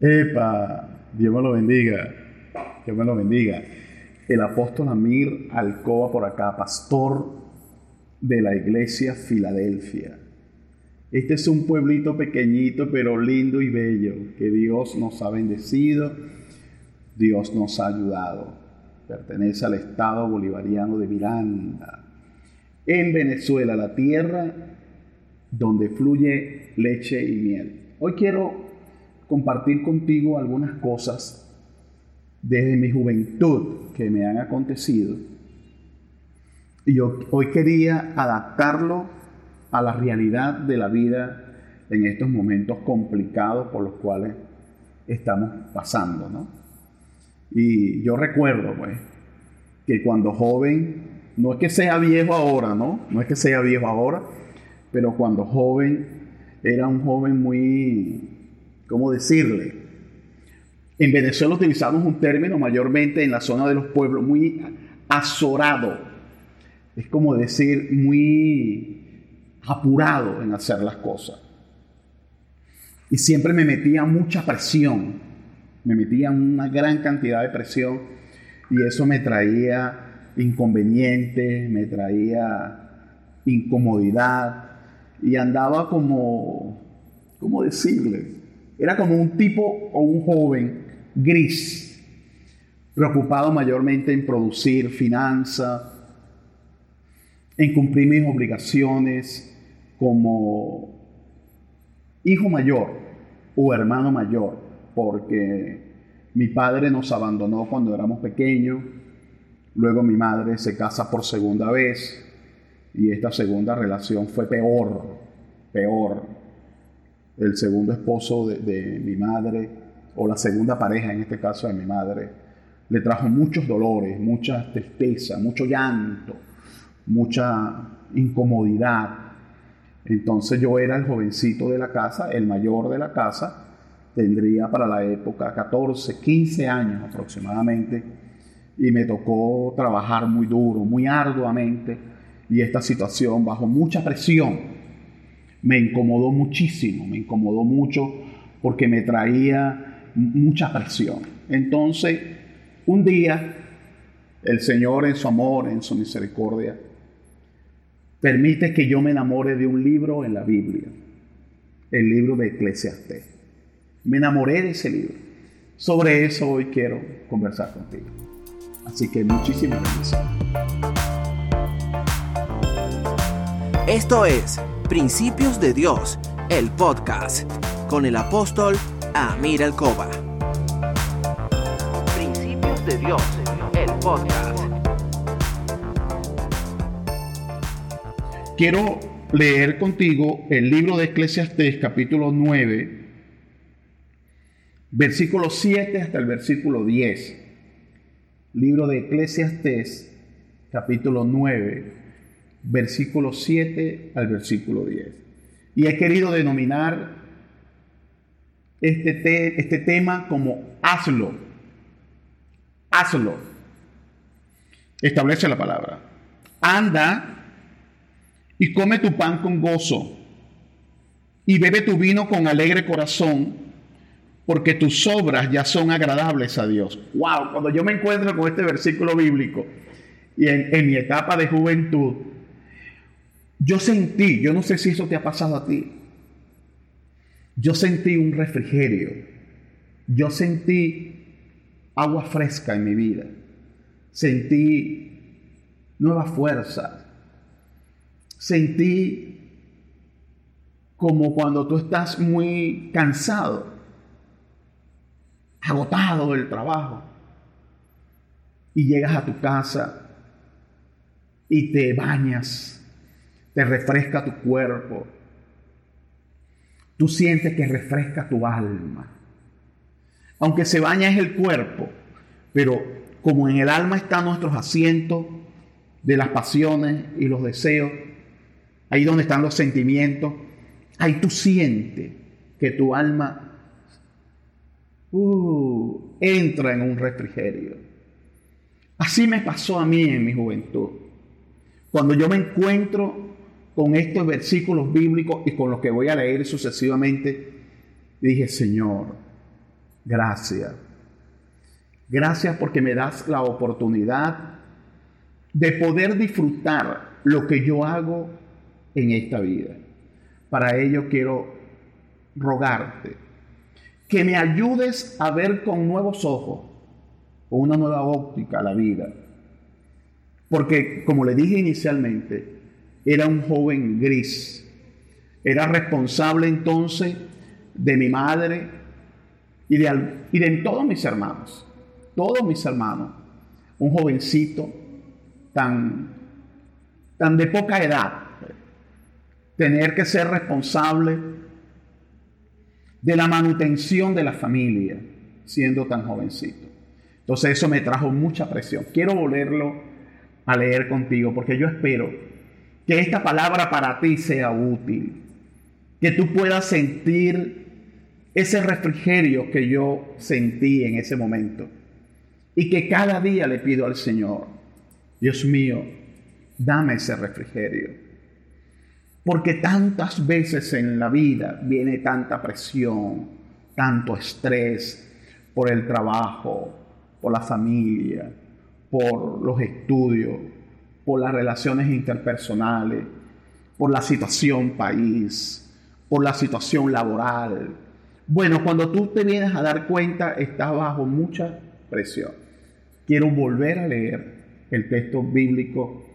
Epa, Dios me lo bendiga. Dios me lo bendiga. El apóstol Amir Alcoba por acá, pastor de la iglesia Filadelfia. Este es un pueblito pequeñito pero lindo y bello que Dios nos ha bendecido, Dios nos ha ayudado. Pertenece al estado bolivariano de Miranda, en Venezuela, la tierra donde fluye leche y miel. Hoy quiero compartir contigo algunas cosas desde mi juventud que me han acontecido. Y yo hoy quería adaptarlo a la realidad de la vida en estos momentos complicados por los cuales estamos pasando, ¿no? Y yo recuerdo, pues, que cuando joven, no es que sea viejo ahora, ¿no? No es que sea viejo ahora, pero cuando joven era un joven muy ¿cómo decirle? En Venezuela utilizamos un término mayormente en la zona de los pueblos, muy azorado. Es como decir, muy apurado en hacer las cosas. Y siempre me metía mucha presión, me metía una gran cantidad de presión y eso me traía inconvenientes, me traía incomodidad y andaba como, ¿cómo decirle? Era como un tipo o un joven gris, preocupado mayormente en producir finanza, en cumplir mis obligaciones como hijo mayor o hermano mayor, porque mi padre nos abandonó cuando éramos pequeños, luego mi madre se casa por segunda vez y esta segunda relación fue peor, peor, el segundo esposo de, mi madre, o la segunda pareja en este caso de mi madre, le trajo muchos dolores, mucha tristeza, mucho llanto, mucha incomodidad. Entonces yo era el jovencito de la casa, el mayor de la casa, tendría para la época 14, 15 años aproximadamente, y me tocó trabajar muy duro, muy arduamente, y esta situación bajo mucha presión me incomodó muchísimo, me incomodó mucho porque me traía mucha presión. Entonces, un día, el Señor en su amor, en su misericordia, permite que yo me enamore de un libro en la Biblia, el libro de Eclesiastés. Me enamoré de ese libro. Sobre eso hoy quiero conversar contigo. Así que muchísimas gracias. Esto es Principios de Dios, el podcast, con el apóstol Amir Alcoba. Principios de Dios, el podcast. Quiero leer contigo el libro de Eclesiastés, capítulo 9, versículo 7 hasta el versículo 10. Libro de Eclesiastés, capítulo 9, versículo 7 al versículo 10. Y he querido denominar este, este tema como hazlo. Hazlo. Establece la palabra. Anda y come tu pan con gozo y bebe tu vino con alegre corazón, porque tus obras ya son agradables a Dios. Wow, cuando yo me encuentro con este versículo bíblico y en mi etapa de juventud, yo sentí, yo no sé si eso te ha pasado a ti, yo sentí un refrigerio, yo sentí agua fresca en mi vida, sentí nueva fuerza, sentí como cuando tú estás muy cansado, agotado del trabajo, y llegas a tu casa y te bañas te refresca tu cuerpo. Tú sientes que refresca tu alma. Aunque se baña es el cuerpo, pero como en el alma están nuestros asientos de las pasiones y los deseos, ahí donde están los sentimientos, ahí tú sientes que tu alma uh, entra en un refrigerio. Así me pasó a mí en mi juventud. Cuando yo me encuentro con estos versículos bíblicos y con los que voy a leer sucesivamente, dije, Señor, gracias. Gracias porque me das la oportunidad de poder disfrutar lo que yo hago en esta vida. Para ello quiero rogarte que me ayudes a ver con nuevos ojos, con una nueva óptica la vida. Porque, como le dije inicialmente, era un joven gris. Era responsable entonces de mi madre y de, y de todos mis hermanos. Todos mis hermanos. Un jovencito tan, tan de poca edad. Tener que ser responsable de la manutención de la familia siendo tan jovencito. Entonces eso me trajo mucha presión. Quiero volverlo a leer contigo porque yo espero que esta palabra para ti sea útil, que tú puedas sentir ese refrigerio que yo sentí en ese momento. Y que cada día le pido al Señor, Dios mío, dame ese refrigerio porque tantas veces en la vida viene tanta presión, tanto estrés por el trabajo, por la familia, por los estudios, por las relaciones interpersonales, por la situación país, por la situación laboral. Bueno, cuando tú te vienes a dar cuenta, estás bajo mucha presión. Quiero volver a leer el texto bíblico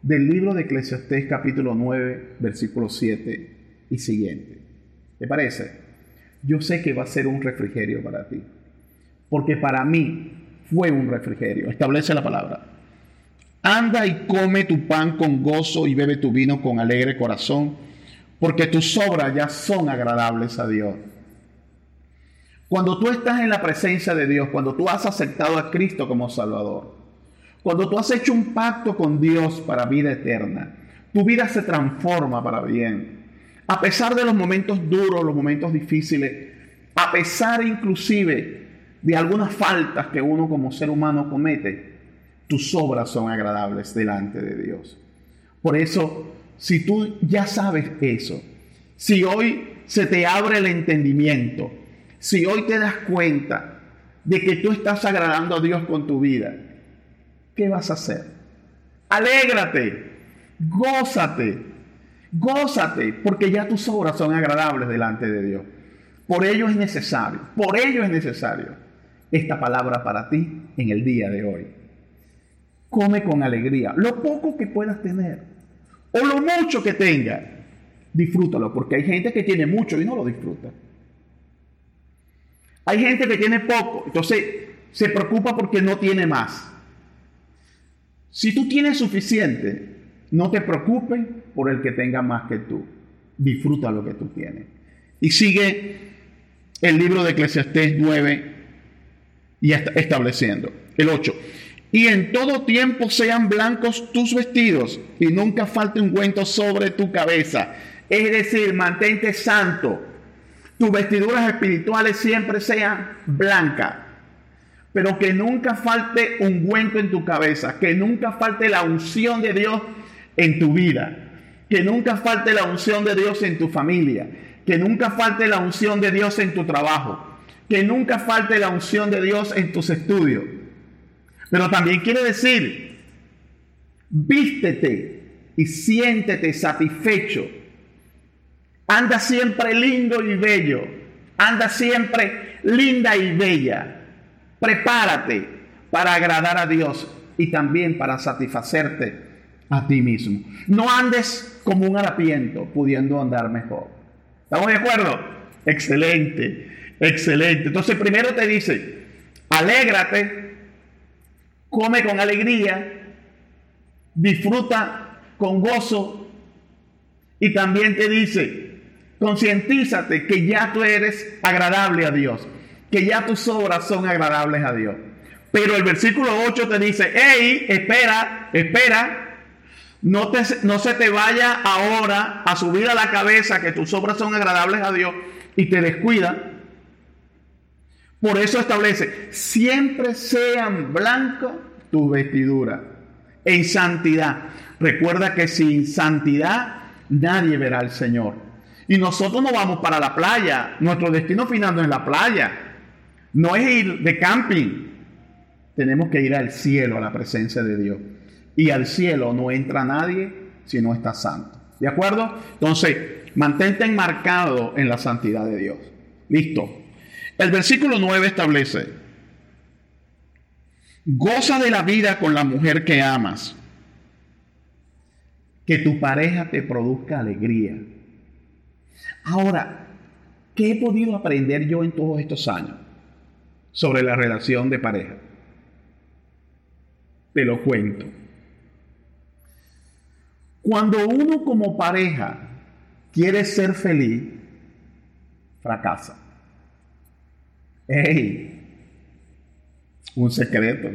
del libro de Eclesiastés capítulo 9, versículo 7 y siguiente. ¿Te parece? Yo sé que va a ser un refrigerio para ti, porque para mí fue un refrigerio. Establece la palabra. Anda y come tu pan con gozo y bebe tu vino con alegre corazón, porque tus obras ya son agradables a Dios. Cuando tú estás en la presencia de Dios, cuando tú has aceptado a Cristo como Salvador, cuando tú has hecho un pacto con Dios para vida eterna, tu vida se transforma para bien. A pesar de los momentos duros, los momentos difíciles, a pesar inclusive de algunas faltas que uno como ser humano comete, tus obras son agradables delante de Dios. Por eso, si tú ya sabes eso, si hoy se te abre el entendimiento, si hoy te das cuenta de que tú estás agradando a Dios con tu vida, ¿qué vas a hacer? Alégrate, gózate, gózate, porque ya tus obras son agradables delante de Dios. Por ello es necesario, por ello es necesario esta palabra para ti en el día de hoy. Come con alegría, lo poco que puedas tener, o lo mucho que tengas, disfrútalo, porque hay gente que tiene mucho y no lo disfruta. Hay gente que tiene poco, entonces se preocupa porque no tiene más. Si tú tienes suficiente, no te preocupes por el que tenga más que tú. Disfruta lo que tú tienes. Y sigue el libro de Eclesiastés 9 y estableciendo. El 8. Y en todo tiempo sean blancos tus vestidos y nunca falte un ungüento sobre tu cabeza. Es decir, mantente santo. Tus vestiduras espirituales siempre sean blancas pero que nunca falte un ungüento en tu cabeza, que nunca falte la unción de Dios en tu vida, que nunca falte la unción de Dios en tu familia, que nunca falte la unción de Dios en tu trabajo, que nunca falte la unción de Dios en tus estudios. Pero también quiere decir, vístete y siéntete satisfecho. Anda siempre lindo y bello. Anda siempre linda y bella Prepárate para agradar a Dios y también para satisfacerte a ti mismo. No andes como un harapiento pudiendo andar mejor. ¿Estamos de acuerdo? Excelente, excelente. Entonces primero te dice, alégrate, come con alegría, disfruta con gozo y también te dice, concientízate que ya tú eres agradable a Dios que ya tus obras son agradables a Dios. Pero el versículo 8 te dice, hey, espera, espera, no, te, no se te vaya ahora a subir a la cabeza que tus obras son agradables a Dios y te descuida. Por eso establece, siempre sean blancos tus vestiduras, en santidad. Recuerda que sin santidad nadie verá al Señor. Y nosotros no vamos para la playa, nuestro destino final no es la playa. No es ir de camping. Tenemos que ir al cielo, a la presencia de Dios. Y al cielo no entra nadie si no está santo. ¿De acuerdo? Entonces, mantente enmarcado en la santidad de Dios. Listo. El versículo 9 establece, goza de la vida con la mujer que amas, que tu pareja te produzca alegría. Ahora, ¿qué he podido aprender yo en todos estos años sobre la relación de pareja? Te lo cuento. Cuando uno como pareja quiere ser feliz, fracasa. ¡Ey! Un secreto.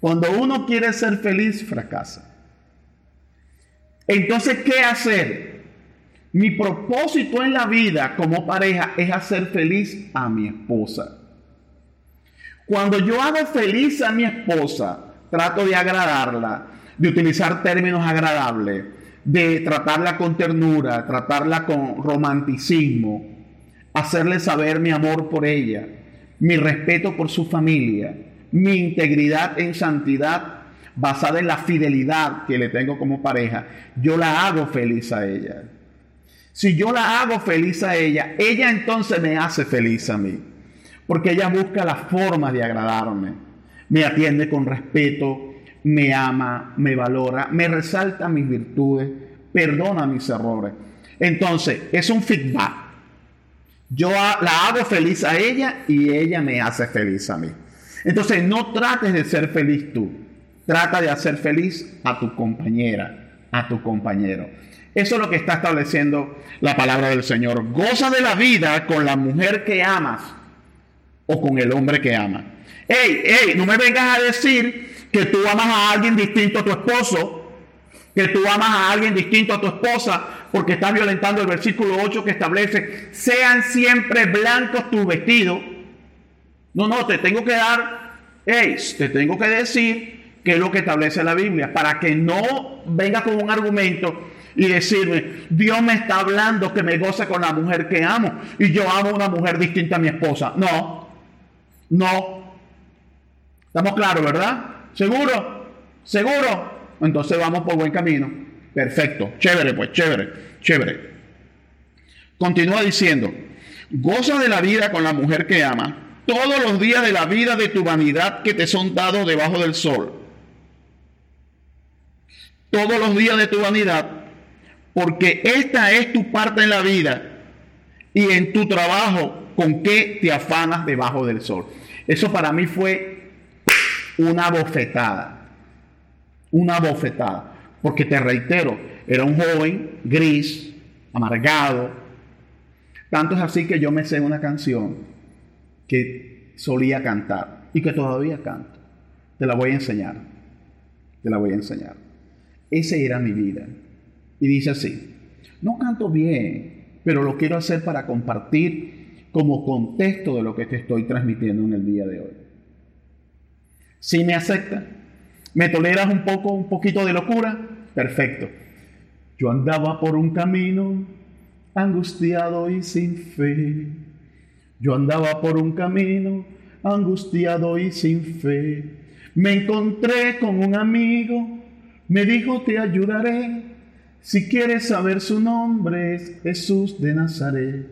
Cuando uno quiere ser feliz, fracasa. Entonces, ¿qué hacer? Mi propósito en la vida como pareja es hacer feliz a mi esposa. Cuando yo hago feliz a mi esposa, trato de agradarla, de utilizar términos agradables, de tratarla con ternura, tratarla con romanticismo, hacerle saber mi amor por ella, mi respeto por su familia, mi integridad en santidad basada en la fidelidad que le tengo como pareja, yo la hago feliz a ella. Si yo la hago feliz a ella, ella entonces me hace feliz a mí. Porque ella busca la forma de agradarme. Me atiende con respeto, me ama, me valora, me resalta mis virtudes, perdona mis errores. Entonces, es un feedback. Yo la hago feliz a ella y ella me hace feliz a mí. Entonces, no trates de ser feliz tú. Trata de hacer feliz a tu compañera, a tu compañero. Eso es lo que está estableciendo la palabra del Señor. Goza de la vida con la mujer que amas o con el hombre que ama. Ey, ey, no me vengas a decir que tú amas a alguien distinto a tu esposo, que tú amas a alguien distinto a tu esposa, porque estás violentando el versículo 8 que establece, sean siempre blancos tus vestidos. No, no, te tengo que dar, hey, te tengo que decir qué es lo que establece la Biblia, para que no venga con un argumento y decirme, Dios me está hablando que me goce con la mujer que amo y yo amo a una mujer distinta a mi esposa. No, no. Estamos claros, ¿verdad? ¿Seguro? ¿Seguro? Entonces vamos por buen camino. Perfecto. Chévere, pues, chévere, chévere. Continúa diciendo, goza de la vida con la mujer que ama todos los días de la vida de tu vanidad que te son dados debajo del sol. Todos los días de tu vanidad, porque esta es tu parte en la vida y en tu trabajo con qué te afanas debajo del sol. Eso para mí fue una bofetada. Una bofetada. Porque te reitero, era un joven gris, amargado. Tanto es así que yo me sé una canción que solía cantar y que todavía canto. Te la voy a enseñar. Te la voy a enseñar. Esa era mi vida. Y dice así, no canto bien, pero lo quiero hacer para compartir como contexto de lo que te estoy transmitiendo en el día de hoy. Si me acepta, me toleras un poco, un poquito de locura, perfecto. Yo andaba por un camino angustiado y sin fe. Yo andaba por un camino angustiado y sin fe. Me encontré con un amigo, me dijo te ayudaré. Si quieres saber su nombre es Jesús de Nazaret.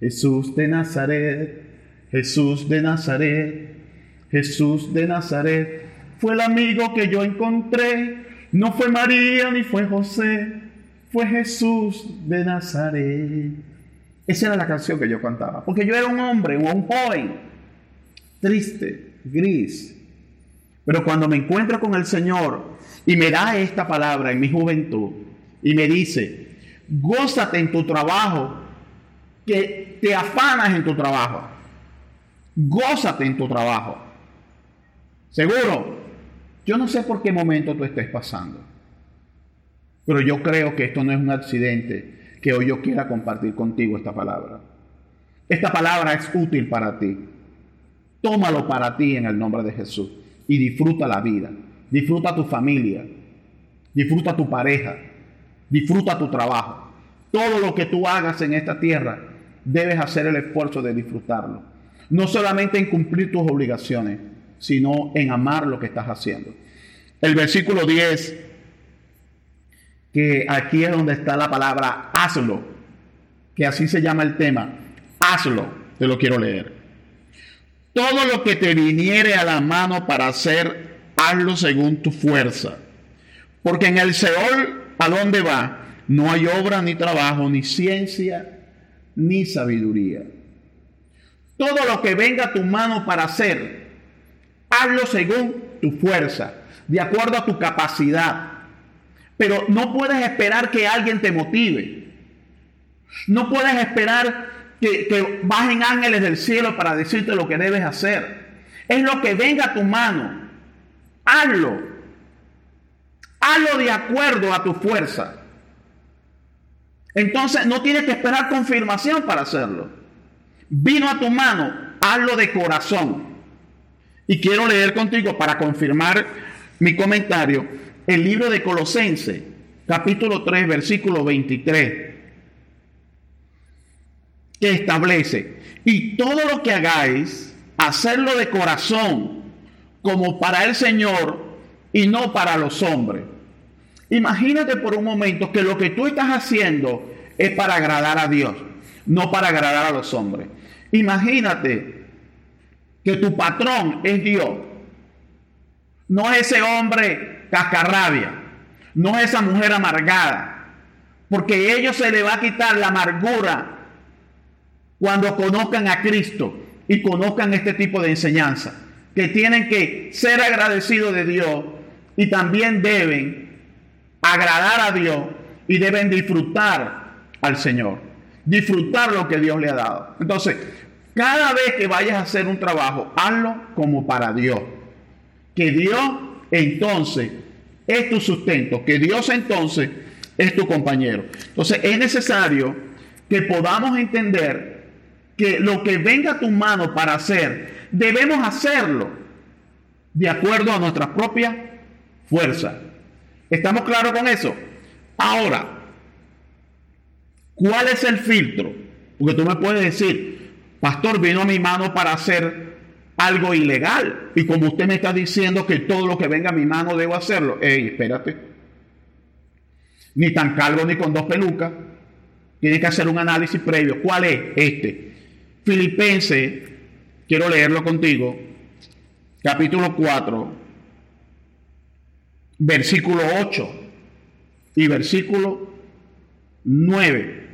Jesús de Nazaret, Jesús de Nazaret. Jesús de Nazaret fue el amigo que yo encontré. No fue María ni fue José, fue Jesús de Nazaret. Esa era la canción que yo cantaba, porque yo era un hombre, un joven, triste, gris. Pero cuando me encuentro con el Señor y me da esta palabra en mi juventud y me dice, gózate en tu trabajo, que te afanas en tu trabajo, gózate en tu trabajo. Seguro. Yo no sé por qué momento tú estés pasando. Pero yo creo que esto no es un accidente que hoy yo quiera compartir contigo esta palabra. Esta palabra es útil para ti. Tómalo para ti en el nombre de Jesús y disfruta la vida. Disfruta tu familia. Disfruta tu pareja. Disfruta tu trabajo. Todo lo que tú hagas en esta tierra, debes hacer el esfuerzo de disfrutarlo. No solamente en cumplir tus obligaciones, sino en amar lo que estás haciendo. El versículo 10, que aquí es donde está la palabra hazlo, que así se llama el tema, hazlo, te lo quiero leer. Todo lo que te viniere a la mano para hacer, hazlo según tu fuerza. Porque en el Seol, ¿a dónde va? No hay obra, ni trabajo, ni ciencia, ni sabiduría. Todo lo que venga a tu mano para hacer, hazlo según tu fuerza, de acuerdo a tu capacidad. Pero no puedes esperar que alguien te motive. No puedes esperar que, bajen ángeles del cielo para decirte lo que debes hacer. Es lo que venga a tu mano. Hazlo. Hazlo de acuerdo a tu fuerza. Entonces no tienes que esperar confirmación para hacerlo. Vino a tu mano, hazlo de corazón. Y quiero leer contigo para confirmar mi comentario el libro de Colosense, capítulo 3, versículo 23 que establece, y todo lo que hagáis, hacerlo de corazón, como para el Señor y no para los hombres. Imagínate por un momento que lo que tú estás haciendo es para agradar a Dios, no para agradar a los hombres. Imagínate que tu patrón es Dios, no es ese hombre cascarrabia, no es esa mujer amargada, porque a ellos se le va a quitar la amargura cuando conozcan a Cristo y conozcan este tipo de enseñanza, que tienen que ser agradecidos de Dios y también deben agradar a Dios y deben disfrutar al Señor, disfrutar lo que Dios le ha dado. Entonces, cada vez que vayas a hacer un trabajo, hazlo como para Dios. Que Dios entonces es tu sustento, que Dios entonces es tu compañero. Entonces, es necesario que podamos entender que lo que venga a tu mano para hacer, debemos hacerlo de acuerdo a nuestra propia fuerza. ¿Estamos claros con eso? Ahora, ¿cuál es el filtro? Porque tú me puedes decir, pastor, vino mi mano para hacer algo ilegal. Y como usted me está diciendo que todo lo que venga a mi mano debo hacerlo. Ey, espérate. Ni tan calvo ni con dos pelucas. Tiene que hacer un análisis previo. ¿Cuál es? Este. Filipenses, quiero leerlo contigo, capítulo 4, versículo 8 y versículo 9,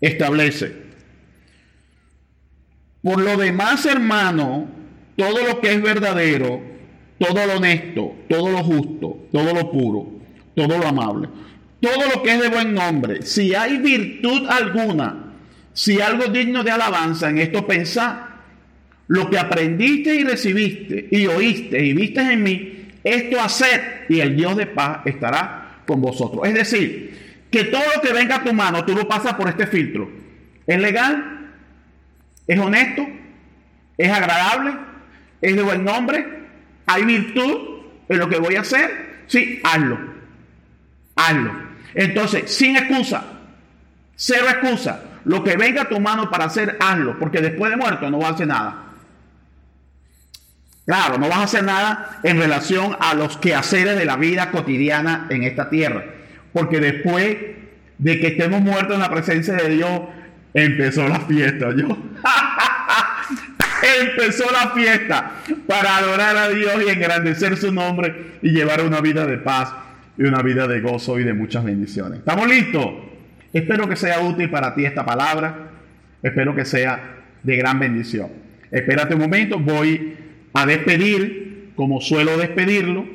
establece, por lo demás, hermano, todo lo que es verdadero, todo lo honesto, todo lo justo, todo lo puro, todo lo amable, todo lo que es de buen nombre, si hay virtud alguna, si algo digno de alabanza en esto pensá, lo que aprendiste y recibiste y oíste y viste en mí, esto hacer y el Dios de paz estará con vosotros. Es decir, que todo lo que venga a tu mano, tú lo pasas por este filtro. ¿Es legal? ¿Es honesto? ¿Es agradable? ¿Es de buen nombre? ¿Hay virtud en lo que voy a hacer? Sí, hazlo. Hazlo. Entonces, sin excusa. Cero excusa. Lo que venga a tu mano para hacer, hazlo, porque después de muerto no vas a hacer nada. Claro, no vas a hacer nada en relación a los quehaceres de la vida cotidiana en esta tierra, porque después de que estemos muertos en la presencia de Dios, empezó la fiesta. Yo empezó la fiesta para adorar a Dios y engrandecer su nombre y llevar una vida de paz y una vida de gozo y de muchas bendiciones. ¿Estamos listos? Espero que sea útil para ti esta palabra. Espero que sea de gran bendición. Espérate un momento, voy a despedir, como suelo despedirlo.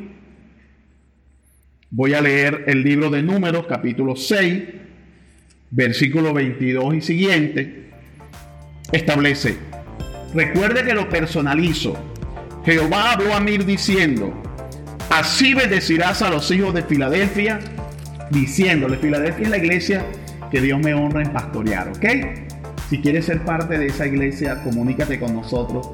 Voy a leer el libro de Números, capítulo 6, versículo 22 y siguiente. Establece, recuerde que lo personalizo. Jehová habló a mí diciendo, así bendecirás a los hijos de Filadelfia, diciéndole, Filadelfia es la iglesia que Dios me honra en pastorear, ¿ok? Si quieres ser parte de esa iglesia, comunícate con nosotros.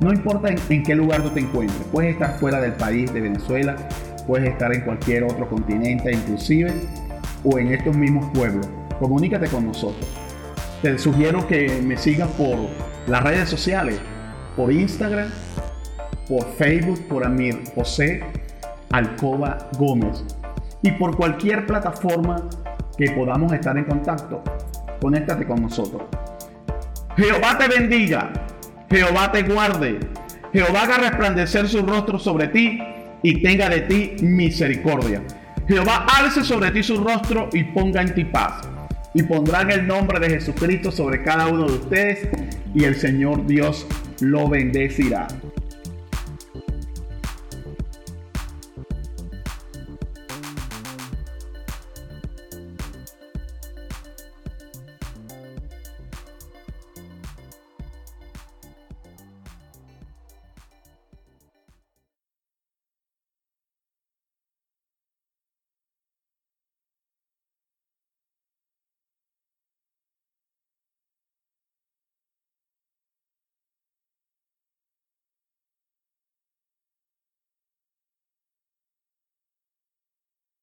No importa en, qué lugar tú te encuentres, puedes estar fuera del país de Venezuela, puedes estar en cualquier otro continente, inclusive, o en estos mismos pueblos. Comunícate con nosotros. Te sugiero que me sigas por Las redes sociales, por Instagram, por Facebook, por Amir José Alcoba Gómez. Y por cualquier plataforma que podamos estar en contacto, conéctate con nosotros. Jehová te bendiga, Jehová te guarde, Jehová haga resplandecer su rostro sobre ti y tenga de ti misericordia. Jehová alce sobre ti su rostro y ponga en ti paz. Y pondrán el nombre de Jesucristo sobre cada uno de ustedes y el Señor Dios lo bendecirá.